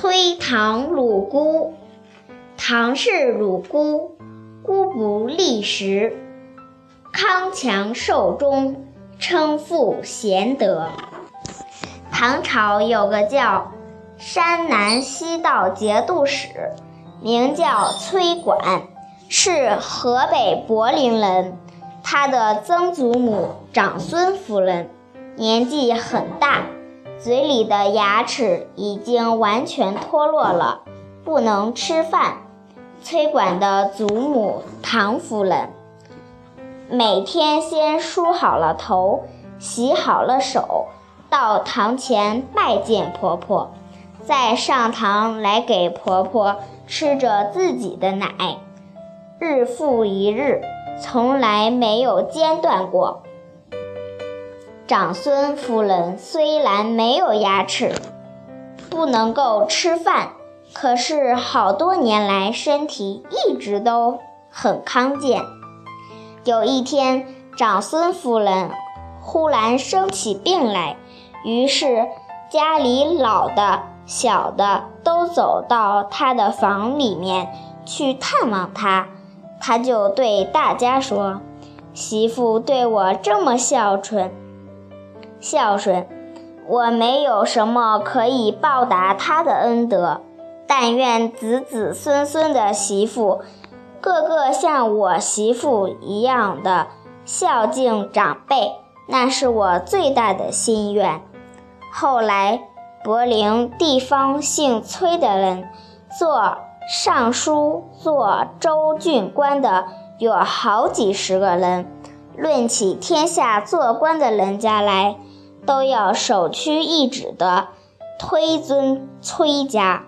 崔唐鲁姑，唐氏鲁姑，姑不立时，康强寿终，称复贤德。唐朝有个叫山南西道节度使，名叫崔管，是河北柏林人。他的曾祖母长孙夫人年纪很大，嘴里的牙齿已经完全脱落了，不能吃饭。崔管的祖母唐夫人每天先梳好了头，洗好了手，到堂前拜见婆婆，再上堂来给婆婆吃着自己的奶，日复一日。从来没有间断过。长孙夫人虽然没有牙齿，不能够吃饭，可是好多年来身体一直都很康健。有一天，长孙夫人忽然生起病来，于是家里老的、小的都走到她的房里面去探望她。他就对大家说：“媳妇对我这么孝顺，孝顺，我没有什么可以报答他的恩德。但愿子子孙孙的媳妇，个个像我媳妇一样的孝敬长辈，那是我最大的心愿。”后来，柏林地方姓崔的人做。尚书做州郡官的有好几十个人，论起天下做官的人家来，都要首屈一指的推尊崔家。